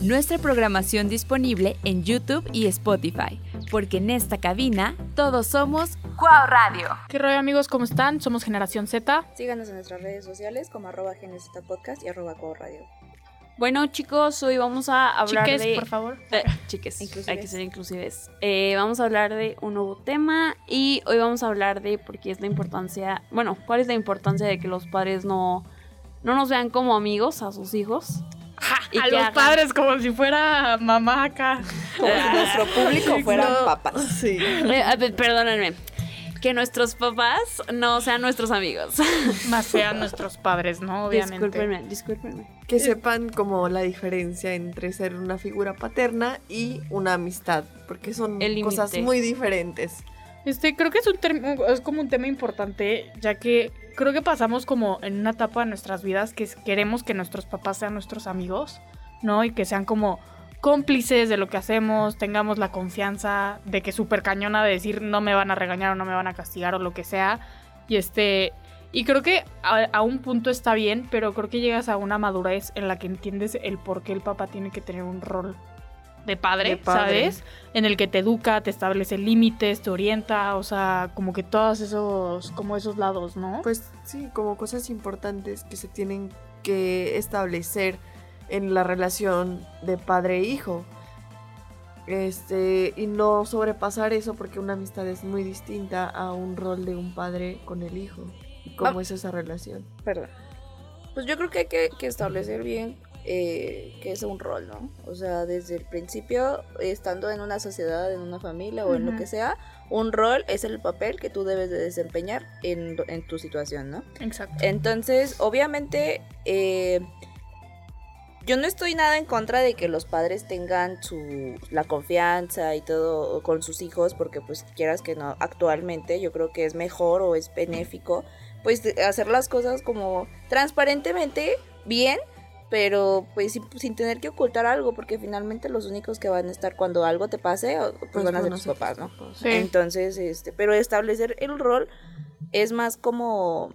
Nuestra programación disponible en YouTube y Spotify, porque en esta cabina todos somos Cuau Radio. ¿Qué rollo amigos? ¿Cómo están? Somos Generación Z. Síganos en nuestras redes sociales como arroba Podcast y arroba Cuau Radio. Bueno chicos, hoy vamos a hablar Chiques, de... por favor. Eh, chiques, Inclusives. hay que ser inclusives. Eh, vamos a hablar de un nuevo tema y hoy vamos a hablar de por qué es la importancia, bueno, cuál es la importancia de que los padres no, no nos vean como amigos a sus hijos. Y a que los hagan- padres como si fuera mamá acá. Como si nuestro público fueran papas. Sí. Eh, a ver, perdónenme. Que nuestros papás no sean nuestros amigos. Más sean nuestros padres, ¿no? Obviamente. Discúlpenme, discúlpenme. Que sepan como la diferencia entre ser una figura paterna y una amistad, porque son El cosas muy diferentes. Este, creo que es un es como un tema importante, ya que creo que pasamos como en una etapa de nuestras vidas que queremos que nuestros papás sean nuestros amigos, ¿no? Y que sean como cómplices de lo que hacemos, tengamos la confianza de que súper cañona de decir no me van a regañar o no me van a castigar o lo que sea. Y este, y creo que a un punto está bien, pero creo que llegas a una madurez en la que entiendes el por qué el papá tiene que tener un rol de padre, De padre. ¿sabes? En el que te educa, te establece límites, te orienta, o sea, como que todos esos, como esos lados, ¿no? Pues sí, como cosas importantes que se tienen que establecer en la relación de padre e hijo. Este, y no sobrepasar eso porque una amistad es muy distinta a un rol de un padre con el hijo. Y cómo Ah. es esa relación. Perdón. Pues yo creo que hay que, que establecer bien eh, que es un rol, ¿no? O sea, desde el principio, estando en una sociedad, en una familia o en lo que sea, un rol es el papel que tú debes de desempeñar en, en tu situación, ¿no? Exacto. Entonces, obviamente, eh, yo no estoy nada en contra de que los padres tengan su la confianza y todo con sus hijos, porque pues quieras que no, actualmente yo creo que es mejor o es benéfico, pues hacer las cosas como transparentemente, bien, pero pues sin, sin tener que ocultar algo, porque finalmente los únicos que van a estar cuando algo te pase, pues, van a ser tus papás, ¿no? Sí. Entonces, este, pero establecer el rol es más como,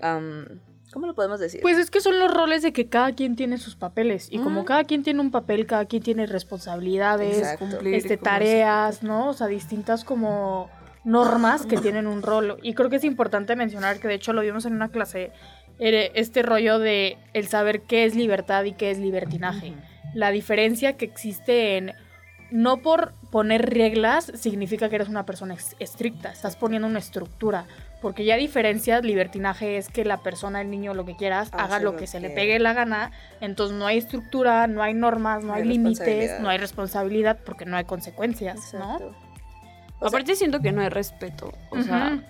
am, ¿cómo lo podemos decir? Pues es que son los roles de que cada quien tiene sus papeles. Y como cada quien tiene un papel, cada quien tiene responsabilidades, Exacto. Este, tareas, ¿no? O sea, distintas como normas que tienen un rol. Y creo que es importante mencionar que de hecho lo vimos en una clase, este rollo de el saber qué es libertad y qué es libertinaje. La diferencia que existe en no por poner reglas significa que eres una persona estricta, estás poniendo una estructura. Porque ya diferencias, libertinaje es que la persona, el niño, lo que quieras, Hace haga lo lo que se le pegue la gana. Entonces no hay estructura, no hay normas, no No hay, hay límites, no hay responsabilidad porque no hay consecuencias, ¿no? Exacto. O sea, Aparte siento que no hay respeto. O sea, Ujú.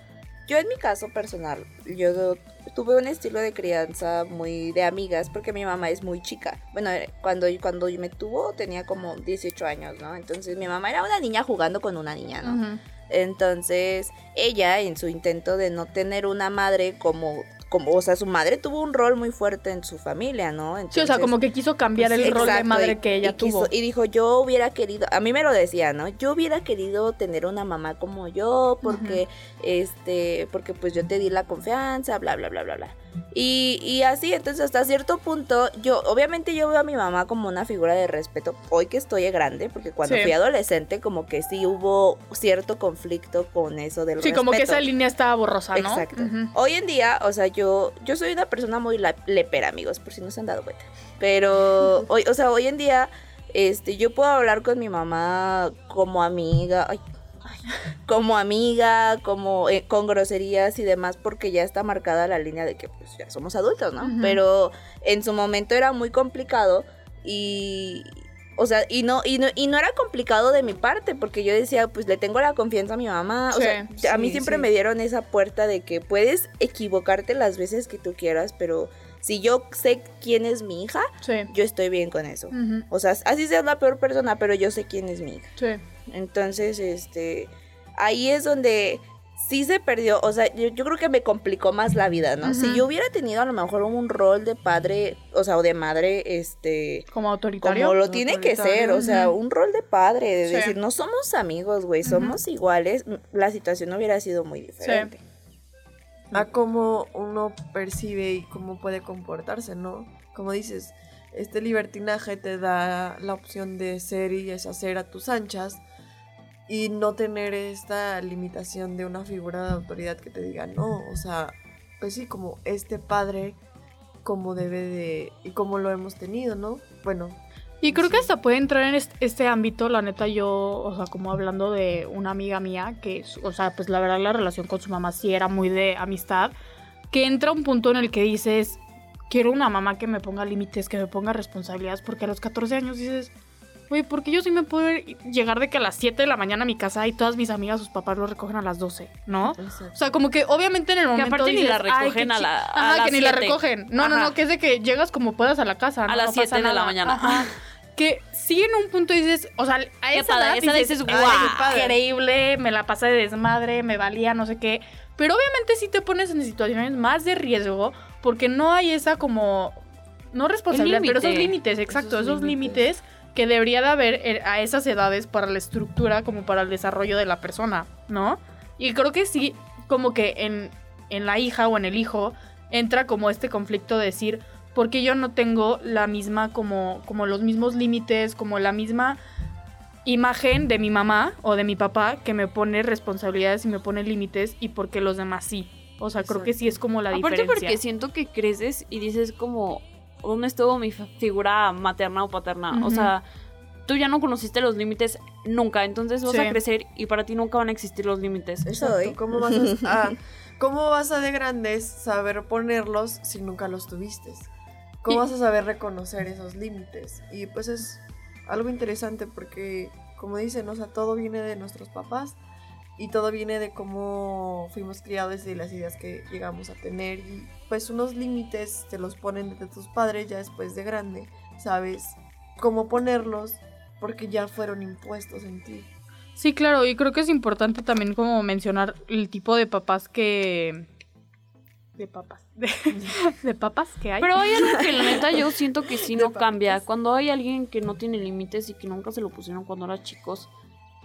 Yo en mi caso personal, yo tuve un estilo de crianza muy de amigas porque mi mamá es muy chica. Bueno, eh, cuando, cuando me tuvo tenía como 18 años, ¿no? Entonces mi mamá era una niña jugando con una niña, ¿no? Entonces, ella en su intento de no tener una madre como, como, o sea, su madre tuvo un rol muy fuerte en su familia, ¿no? Sí, o Entonces, sea, como que quiso cambiar el Sí, rol de madre y- que ella y quiso- tuvo. y dijo, yo hubiera querido, a mí me lo decía, ¿no? Yo hubiera querido tener una mamá como yo, porque, este, porque pues yo te di la confianza, bla, bla, bla, bla, bla. Y, y así, entonces hasta cierto punto, yo, obviamente yo veo a mi mamá como una figura de respeto, hoy que estoy grande, porque cuando Sí. fui adolescente como que sí hubo cierto conflicto con eso del Sí, como que respeto. esa línea estaba borrosa, ¿no? Exacto. Hoy en día, o sea, yo, yo soy una persona muy lepera, amigos, por si no se han dado cuenta. Pero, hoy, o sea, hoy en día, este, yo puedo hablar con mi mamá como amiga, ay, como amiga, como eh, con groserías y demás, porque ya está marcada la línea de que pues ya somos adultos, ¿no? Pero en su momento era muy complicado y, o sea, y no, y no, y no era complicado de mi parte, porque yo decía, pues le tengo la confianza a mi mamá. Sí, o sea, a mí siempre sí. me dieron esa puerta de que puedes equivocarte las veces que tú quieras, pero si yo sé quién es mi hija, Sí. yo estoy bien con eso. O sea, así seas la peor persona, pero yo sé quién es mi hija. Sí. Entonces, este, ahí es donde sí se perdió, o sea, yo, yo creo que me complicó más la vida, ¿no? Si yo hubiera tenido a lo mejor un rol de padre, o sea, o de madre, este, Como autoritario. como lo tiene que ser, o sea, un rol de padre, de Sí. decir, no somos amigos, güey, somos iguales, la situación hubiera sido muy diferente. a cómo uno percibe y cómo puede comportarse, ¿no? Como dices, este libertinaje te da la opción de ser y deshacer a tus anchas y no tener esta limitación de una figura de autoridad que te diga, no, o sea, pues sí, como este padre, como debe de, y como lo hemos tenido, ¿no? Bueno. Y creo que hasta puede entrar en est- este ámbito, la neta, yo, o sea, como hablando de una amiga mía, que, o sea, pues la verdad la relación con su mamá sí era muy de amistad, que entra un punto en el que dices, quiero una mamá que me ponga límites, que me ponga responsabilidades, porque a los 14 años dices, güey, ¿por qué yo sí me puedo llegar de que a las 7 de la mañana a mi casa y todas mis amigas, sus papás lo recogen a las 12, ¿no? O sea, como que obviamente en el Que momento aparte ni la "Ay, qué recogen a chi-". la- a Ajá, las que ni la recogen. No, no, Ajá. no, que es de que llegas como puedas a la casa. A las No pasa 7 de la mañana. Ajá. Que sí en un punto dices, o sea, a esa padre, edad esa dices, dices, "Ay, "Guau". increíble, me la pasé de desmadre, me valía, no sé qué. Pero obviamente sí te pones en situaciones más de riesgo porque no hay esa como, no responsabilidad, pero esos límite. límites, exacto, Esos esos límites que debería de haber eh, a esas edades para la estructura como para el desarrollo de la persona, ¿no? Y creo que sí, como que en, en la hija o en el hijo entra como este conflicto de decir, ¿por qué yo no tengo la misma como, como los mismos límites, como la misma imagen de mi mamá o de mi papá que me pone responsabilidades y me pone límites y porque los demás sí? O sea, creo que sí es como la Aparte diferencia. porque siento que creces y dices como, ¿dónde estuvo mi figura materna o paterna? O Ujú. sea, tú ya no conociste los límites nunca, entonces vas Sí. a crecer y para ti nunca van a existir los límites. Eso doy. ¿Cómo vas a, ah, ¿Cómo vas a de grandes saber ponerlos si nunca los tuviste? ¿Cómo Y- vas a saber reconocer esos límites? Y pues es algo interesante porque, como dicen, o sea, todo viene de nuestros papás y todo viene de cómo fuimos criados y las ideas que llegamos a tener. Y pues unos límites te los ponen desde tus padres ya después de grande. Sabes cómo ponerlos porque ya fueron impuestos en ti. Sí, claro, y creo que es importante también como mencionar el tipo de papás que... De papás. De, de papás que hay. Pero hay algo que la neta yo siento que sí De no cambia. Cuando hay alguien que no tiene límites y que nunca se lo pusieron cuando eran chicos.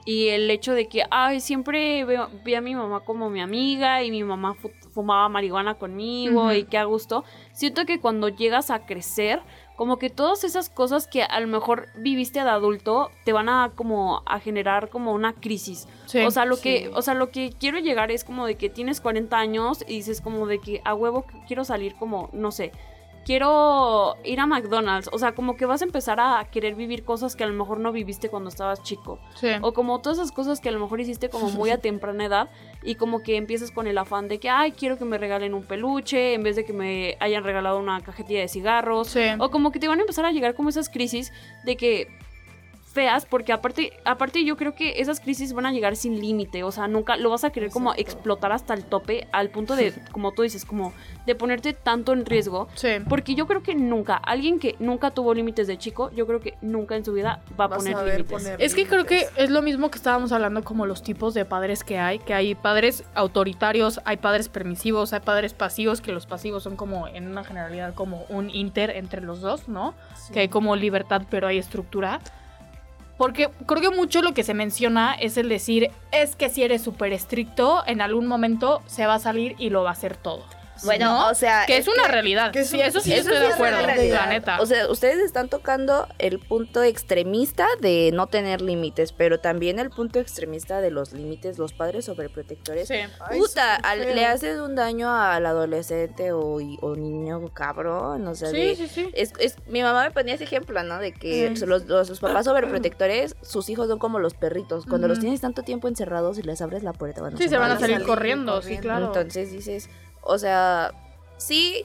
Y el hecho de que, ay, siempre veo, vi a mi mamá como mi amiga y mi mamá fu- fumaba marihuana conmigo y qué a gusto. Siento que cuando llegas a crecer, como que todas esas cosas que a lo mejor viviste de adulto te van a como a generar como una crisis. Sí. o sea, lo sí. que, o sea, lo que quiero llegar es como de que tienes 40 años y dices como de que a huevo que quiero salir como, no sé, quiero ir a McDonald's. O sea, como que vas a empezar a querer vivir cosas que a lo mejor no viviste cuando estabas chico. Sí. O como todas esas cosas que a lo mejor hiciste como muy a temprana edad y como que empiezas con el afán de que, ay, quiero que me regalen un peluche en vez de que me hayan regalado una cajetilla de cigarros. Sí. O como que te van a empezar a llegar como esas crisis de que feas, porque aparte, aparte yo creo que esas crisis van a llegar sin límite, o sea, nunca lo vas a querer como explotar hasta el tope, al punto de, como tú dices, como de ponerte tanto en riesgo, Sí. porque yo creo que nunca, alguien que nunca tuvo límites de chico, yo creo que nunca en su vida va a Vas poner límites. poner Es que creo que es lo mismo que estábamos hablando como los tipos de padres que hay, que hay padres autoritarios, hay padres permisivos, hay padres pasivos, que los pasivos son como en una generalidad como un inter entre los dos, ¿no? Que hay como libertad pero hay estructura. Porque creo que mucho lo que se menciona es el decir, es que si eres súper estricto, en algún momento se va a salir y lo va a hacer todo. Bueno, ¿no? o sea. Que es, una que- realidad. que es sí, eso sí eso estoy sí de acuerdo, la neta. O sea, ustedes están tocando el punto extremista de no tener límites, pero también el punto extremista de los límites, los padres sobreprotectores. sí. Ay, Puta, al- le haces un daño al adolescente o, o niño cabrón, o sea, Sí, de- sí, sí. Es, es- mi mamá me ponía ese ejemplo, ¿no? De que los, los- sus papás sobreprotectores, sus hijos son como los perritos. Cuando los tienes tanto tiempo encerrados y les abres la puerta, van a Sí, se van a salir salir corriendo, sí, claro. Entonces dices, o sea, sí,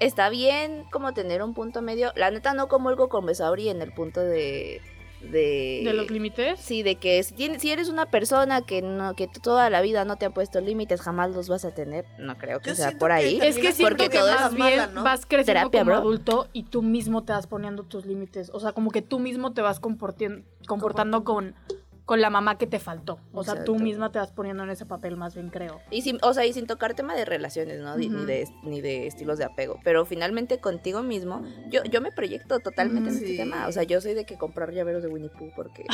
está bien como tener un punto medio. La neta no comulgo con Besauri en el punto de... De, de los límites. Sí, de que si, tienes- si eres una persona que no que toda la vida no te ha puesto límites, jamás los vas a tener. No creo que Yo sea por que ahí. Es que siento porque que todo más es bien mala, ¿no? vas creciendo Terapia, como bro. adulto y tú mismo te vas poniendo tus límites. O sea, como que tú mismo te vas comportando con, con la mamá que te faltó. O sea, tú misma te vas poniendo en ese papel, más bien creo. Y sin, o sea, y sin tocar tema de relaciones, ¿no? Ni- de, ni de estilos de apego. Pero finalmente contigo mismo, yo, yo me proyecto totalmente en este Sí. tema. O sea, yo soy de que comprar llaveros de Winnie Pooh porque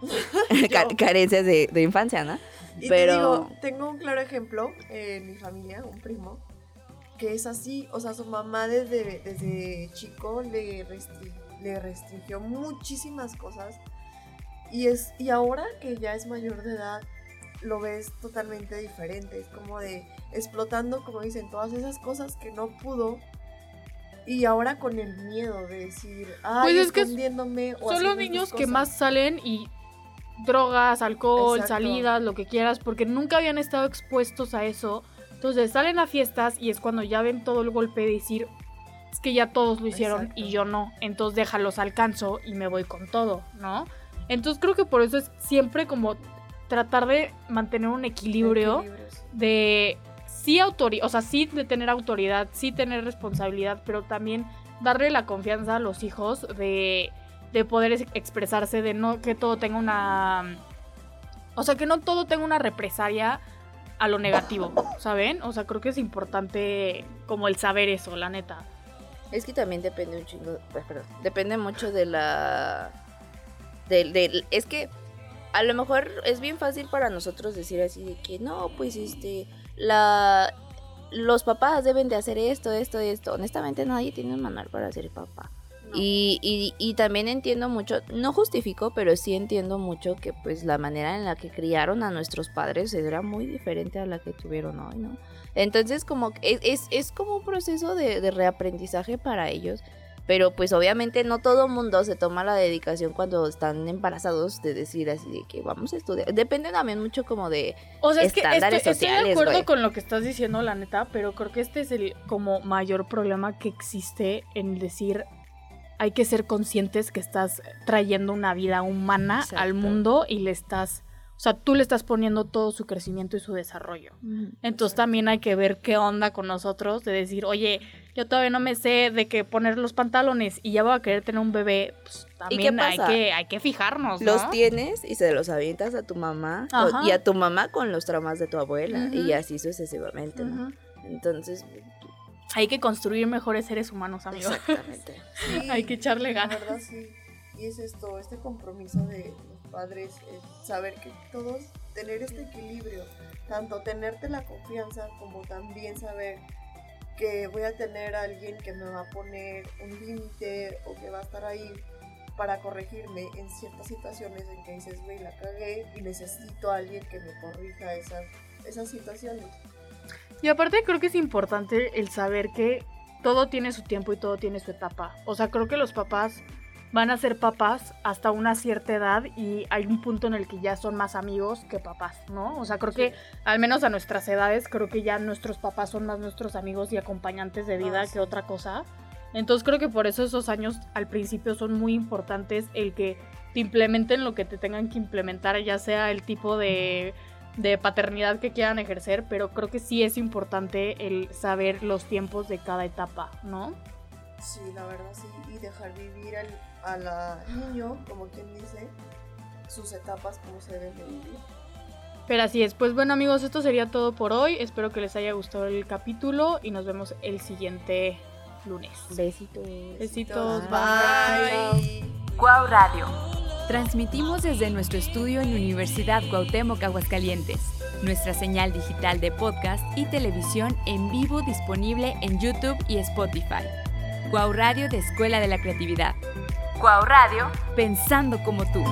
ca- carencias de, de infancia, ¿no? Y Pero- te digo, tengo un claro ejemplo en mi familia, un primo, que es así. O sea, su mamá desde, desde chico le, restri- le restringió muchísimas cosas. Y, es, y ahora que ya es mayor de edad, lo ves totalmente diferente. Es como de explotando, como dicen, todas esas cosas que no pudo. Y ahora con el miedo de decir, ay, Pues es que o Son los niños que cosas". más salen y drogas, alcohol, Exacto. salidas, lo que quieras, porque nunca habían estado expuestos a eso. Entonces salen a fiestas y es cuando ya ven todo el golpe de decir, es que ya todos lo hicieron Exacto. y yo no. Entonces déjalos alcanzo y me voy con todo, ¿no? Entonces creo que por eso es siempre como tratar de mantener un equilibrio de sí autoridad, o sea, sí de tener autoridad, sí tener responsabilidad, pero también darle la confianza a los hijos de, de poder ex- expresarse, de no que todo tenga una... O sea, que no todo tenga una represalia a lo negativo, ¿saben? O sea, creo que es importante como el saber eso, la neta. Es que también depende un chingo, pues, perdón, depende mucho de la del, del- es que a lo mejor es bien fácil para nosotros decir así de que no, pues este la los papás deben de hacer esto, esto, esto. Honestamente nadie tiene un manual para ser papá. Y, y, y también entiendo mucho, no justifico, pero sí entiendo mucho que pues la manera en la que criaron a nuestros padres era muy diferente a la que tuvieron hoy, ¿no? Entonces como es, es, es como un proceso de, de reaprendizaje para ellos, pero pues obviamente no todo mundo se toma la dedicación cuando están embarazados de decir así de que vamos a estudiar. Depende también mucho como de... O sea, es que estoy, Estándares estoy de sociales, acuerdo con lo que estás diciendo, la neta, pero creo que este es el como mayor problema que existe en decir hay que ser conscientes que estás trayendo una vida humana al mundo y le estás, o sea, tú le estás poniendo todo su crecimiento y su desarrollo. Entonces también hay que ver qué onda con nosotros, de decir, oye, yo todavía no me sé de qué poner los pantalones y ya voy a querer tener un bebé, pues ¿Y qué también hay que, hay que fijarnos, ¿no? Los tienes y se los avientas a tu mamá o- y a tu mamá con los traumas de tu abuela y así sucesivamente. Entonces, Hay que construir mejores seres humanos, amigos. exactamente. Sí, Hay que echarle La ganas. verdad sí. Y es esto, este compromiso de los padres, es saber que todos, tener este equilibrio, tanto tenerte la confianza como también saber que voy a tener a alguien que me va a poner un límite o que va a estar ahí para corregirme en ciertas situaciones en que dices, güey, la cagué y necesito a alguien que me corrija esas, esas situaciones. Y aparte creo que es importante el saber que todo tiene su tiempo y todo tiene su etapa. O sea, creo que los papás van a ser papás hasta una cierta edad y hay un punto en el que ya son más amigos que papás, ¿no? O sea, creo que al menos a nuestras edades, creo que ya nuestros papás son más nuestros amigos y acompañantes de vida Ah, sí. que otra cosa. Entonces creo que por eso esos años al principio son muy importantes el que te implementen lo que te tengan que implementar, ya sea el tipo de, de paternidad que quieran ejercer, pero creo que sí es importante el saber los tiempos de cada etapa, ¿no? Sí, la verdad sí, y dejar vivir al a la niño, como quien dice, sus etapas como se deben de vivir. Pero así es, pues bueno amigos, esto sería todo por hoy, espero que les haya gustado el capítulo y nos vemos el siguiente lunes. Besitos. Besitos, Bye. Guau Radio. Transmitimos desde nuestro estudio en Universidad Cuauhtémoc Aguascalientes. Nuestra señal digital de podcast y televisión en vivo disponible en YouTube y Spotify. Guau Radio de Escuela de la Creatividad. Guau Radio, pensando como tú.